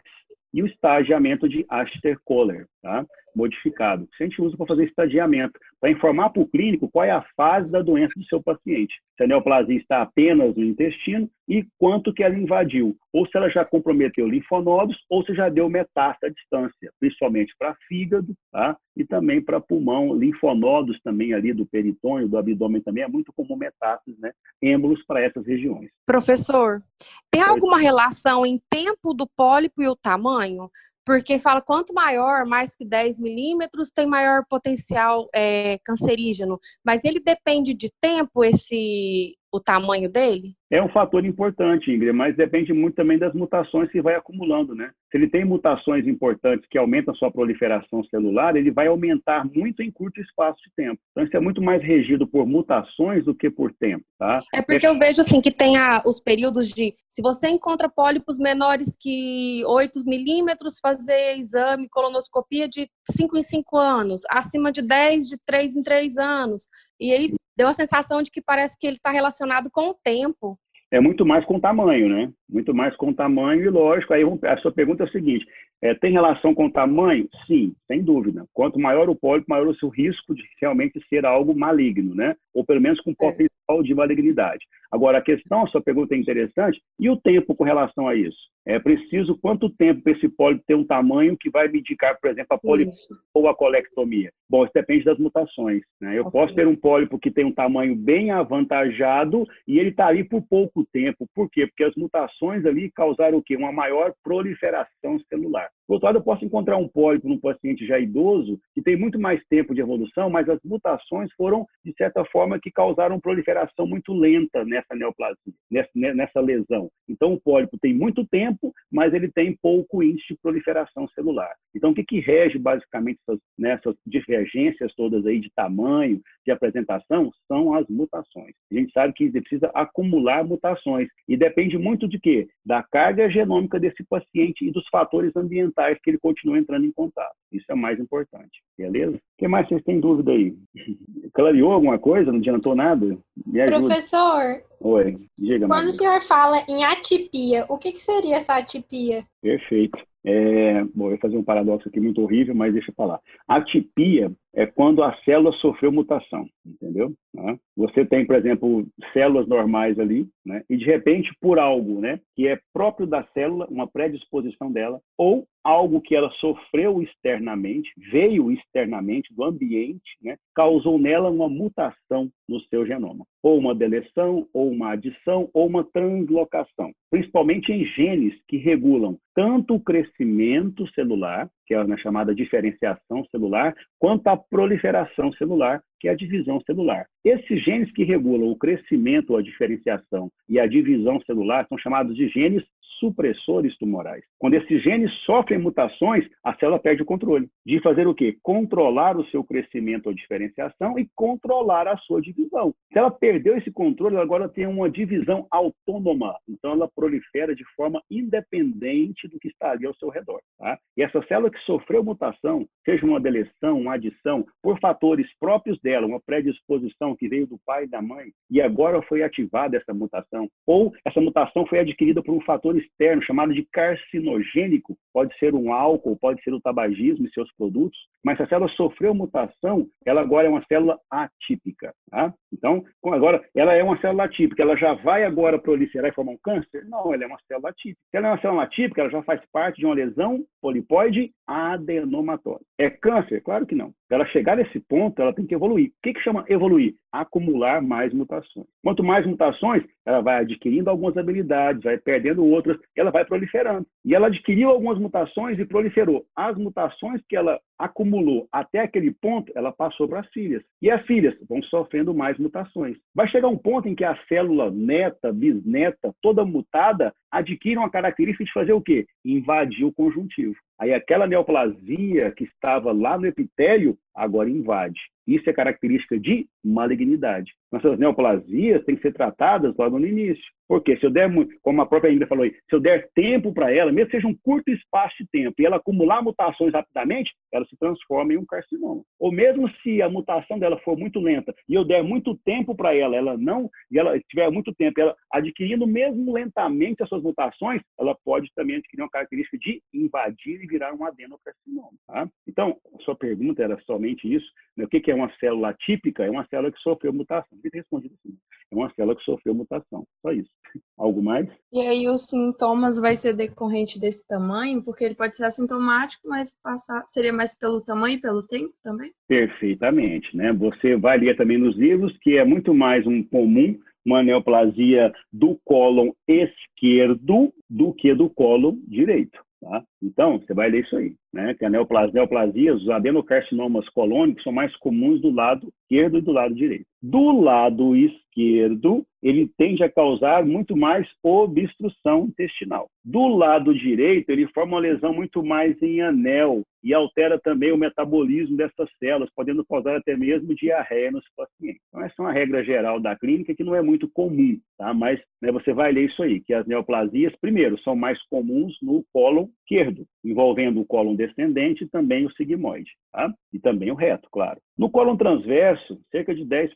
e o estagiamento de Aster-Kohler tá? modificado. Isso a gente usa para fazer estadiamento, para informar para o clínico qual é a fase da doença do seu paciente. Se a neoplasia está apenas no intestino e quanto que ela invadiu. Ou se ela já comprometeu linfonodos, ou se já deu metástase à distância, principalmente para fígado tá? e também para pulmão. Linfonodos também ali do peritônio, do abdômen também é muito comum metástases, né? êmbolos para essas regiões. Professor, tem alguma relação em tempo do pólipo e o tamanho? Porque fala quanto maior, mais que 10 milímetros, tem maior potencial é, cancerígeno. Mas ele depende de tempo, esse o tamanho dele? É um fator importante, Ingrid, mas depende muito também das mutações que vai acumulando, né? Se ele tem mutações importantes que aumentam sua proliferação celular, ele vai aumentar muito em curto espaço de tempo. Então, isso é muito mais regido por mutações do que por tempo, tá? É porque é... eu vejo, assim, que tem a, os períodos de... Se você encontra pólipos menores que 8 milímetros, fazer exame, colonoscopia de 5 em 5 anos. Acima de 10, de 3 em 3 anos. E aí deu a sensação de que parece que ele está relacionado com o tempo. É muito mais com o tamanho, né? Muito mais com o tamanho e lógico. Aí a sua pergunta é a seguinte: é, tem relação com o tamanho? Sim, sem dúvida. Quanto maior o pólipo, maior o seu risco de realmente ser algo maligno, né? Ou pelo menos com é. potencial é. de malignidade. Agora, a questão, a sua pergunta é interessante, e o tempo com relação a isso? É preciso quanto tempo para esse pólipo ter um tamanho que vai me indicar, por exemplo, a pólipo ou a colectomia? Bom, isso depende das mutações. Né? Eu okay. posso ter um pólipo que tem um tamanho bem avantajado e ele está ali por pouco tempo. Por quê? Porque as mutações ali causaram o quê? Uma maior proliferação celular. that Por outro lado, eu posso encontrar um pólipo num paciente já idoso que tem muito mais tempo de evolução, mas as mutações foram, de certa forma, que causaram proliferação muito lenta nessa neoplasia, nessa, nessa lesão. Então, o pólipo tem muito tempo, mas ele tem pouco índice de proliferação celular. Então, o que, que rege basicamente essas, nessas divergências todas aí de tamanho, de apresentação, são as mutações. A gente sabe que precisa acumular mutações e depende muito de quê? Da carga genômica desse paciente e dos fatores ambientais que ele continue entrando em contato. Isso é mais importante, beleza? O que mais vocês têm dúvida aí? Clareou alguma coisa? Não adiantou nada? Professor, Oi, diga Quando o senhor fala em atipia, o que, que seria essa atipia? Perfeito. É, bom, eu vou fazer um paradoxo aqui muito horrível, mas deixa eu falar. Atipia é quando a célula sofreu mutação, entendeu? Né? Você tem, por exemplo, células normais ali, né? e de repente, por algo né, que é próprio da célula, uma predisposição dela, ou algo que ela sofreu externamente, veio externamente do ambiente, né, causou nela uma mutação no seu genoma, ou uma deleção, ou uma adição, ou uma translocação, principalmente em genes que regulam tanto o crescimento celular, que é a chamada diferenciação celular, quanto a proliferação celular, que é a divisão celular. Esses genes que regulam o crescimento, a diferenciação e a divisão celular são chamados de genes supressores tumorais. Quando esses genes sofrem mutações, a célula perde o controle de fazer o quê? Controlar o seu crescimento ou diferenciação e controlar a sua divisão. Se ela perdeu esse controle, ela agora tem uma divisão autônoma. Então ela prolifera de forma independente do que está ali ao seu redor. Tá? E essa célula que sofreu mutação, seja uma deleção, uma adição, por fatores próprios dela, uma predisposição que veio do pai e da mãe, e agora foi ativada essa mutação, ou essa mutação foi adquirida por um fator externo chamado de carcinogênico, pode ser um álcool, pode ser o tabagismo e seus produtos, mas se a célula sofreu mutação, ela agora é uma célula atípica. Tá? Então, agora, ela é uma célula atípica, ela já vai agora proliferar e formar um câncer? Não, ela é uma célula atípica. Se ela é uma célula atípica, ela já faz parte de uma lesão polipoide adenomatória. É câncer? Claro que não. Para ela chegar nesse ponto, ela tem que evoluir. O que, que chama evoluir? acumular mais mutações. Quanto mais mutações, ela vai adquirindo algumas habilidades, vai perdendo outras, ela vai proliferando. E ela adquiriu algumas mutações e proliferou. As mutações que ela acumulou até aquele ponto, ela passou para as filhas. E as filhas vão sofrendo mais mutações. Vai chegar um ponto em que a célula neta, bisneta, toda mutada, adquire uma característica de fazer o quê? Invadir o conjuntivo. Aí aquela neoplasia que estava lá no epitélio, agora invade. Isso é característica de malignidade. Nossas neoplasias têm que ser tratadas logo no início. Porque se eu der, como a própria Ingrid falou aí, se eu der tempo para ela, mesmo que seja um curto espaço de tempo, e ela acumular mutações rapidamente, ela se transforma em um carcinoma. Ou mesmo se a mutação dela for muito lenta e eu der muito tempo para ela, ela não, e ela tiver muito tempo, ela adquirindo mesmo lentamente as suas mutações, ela pode também adquirir uma característica de invadir e virar um adenocarcinoma. Tá? Então, a sua pergunta era somente isso. Né? O que é uma célula típica? É uma célula que sofreu mutação. Devia ter respondido assim. É uma célula que sofreu mutação. Só isso. Algo mais? E aí os sintomas vai ser decorrente desse tamanho? Porque ele pode ser assintomático, mas passar seria mais pelo tamanho e pelo tempo também? Perfeitamente. Né? Você vai ler também nos livros que é muito mais um comum uma neoplasia do cólon esquerdo do que do cólon direito. Tá? Então, você vai ler isso aí, né? Que a neoplasia, neoplasias, os adenocarcinomas colônicos são mais comuns do lado esquerdo e do lado direito. Do lado esquerdo, ele tende a causar muito mais obstrução intestinal. Do lado direito, ele forma uma lesão muito mais em anel e altera também o metabolismo dessas células, podendo causar até mesmo diarreia nos pacientes. Então, essa é uma regra geral da clínica que não é muito comum, tá? Mas né, você vai ler isso aí, que as neoplasias, primeiro, são mais comuns no cólon esquerdo, envolvendo o cólon descendente e também o sigmoide, tá? E também o reto, claro. No cólon transverso, cerca de 10%,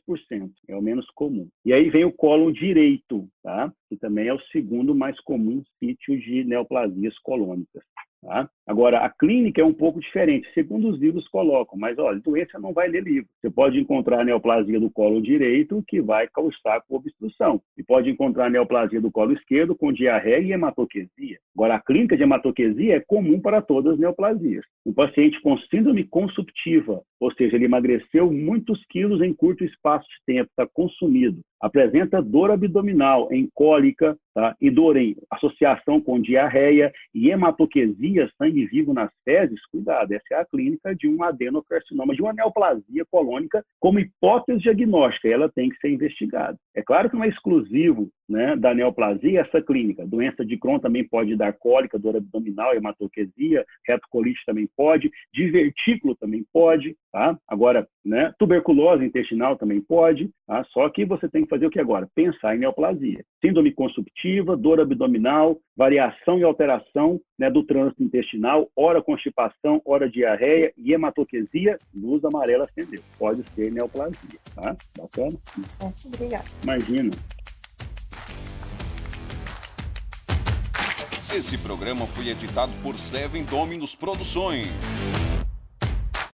é o menos comum. E aí vem o cólon direito, tá? Que também é o segundo mais comum sítio de neoplasias colônicas. Tá? Agora, a clínica é um pouco diferente, segundo os livros colocam, mas olha, doença não vai ler livro. Você pode encontrar neoplasia do colo direito que vai causar com obstrução, e pode encontrar neoplasia do colo esquerdo com diarreia e hematoquesia. Agora, a clínica de hematoquesia é comum para todas as neoplasias. Um paciente com síndrome consumptiva, ou seja, ele emagreceu muitos quilos em curto espaço de tempo, está consumido, apresenta dor abdominal em cólica tá? e dor em associação com diarreia e hematoquesia, sangue vivo nas fezes, cuidado, essa é a clínica de um adenocarcinoma, de uma neoplasia colônica como hipótese diagnóstica, ela tem que ser investigada. É claro que não é exclusivo né, da neoplasia essa clínica. Doença de Crohn também pode dar cólica, dor abdominal, hematoquesia, retocolite também pode, divertículo também pode, tá? Agora, né, tuberculose intestinal também pode, tá? Só que você tem que fazer o que agora? Pensar em neoplasia. Síndrome consumptiva, dor abdominal, variação e alteração né, do trânsito intestinal, hora constipação, hora diarreia e hematoquesia, luz amarela acendeu. Pode ser neoplasia, tá? Bacana? Obrigada. Imagina. Esse programa foi editado por Seven Dominus Produções.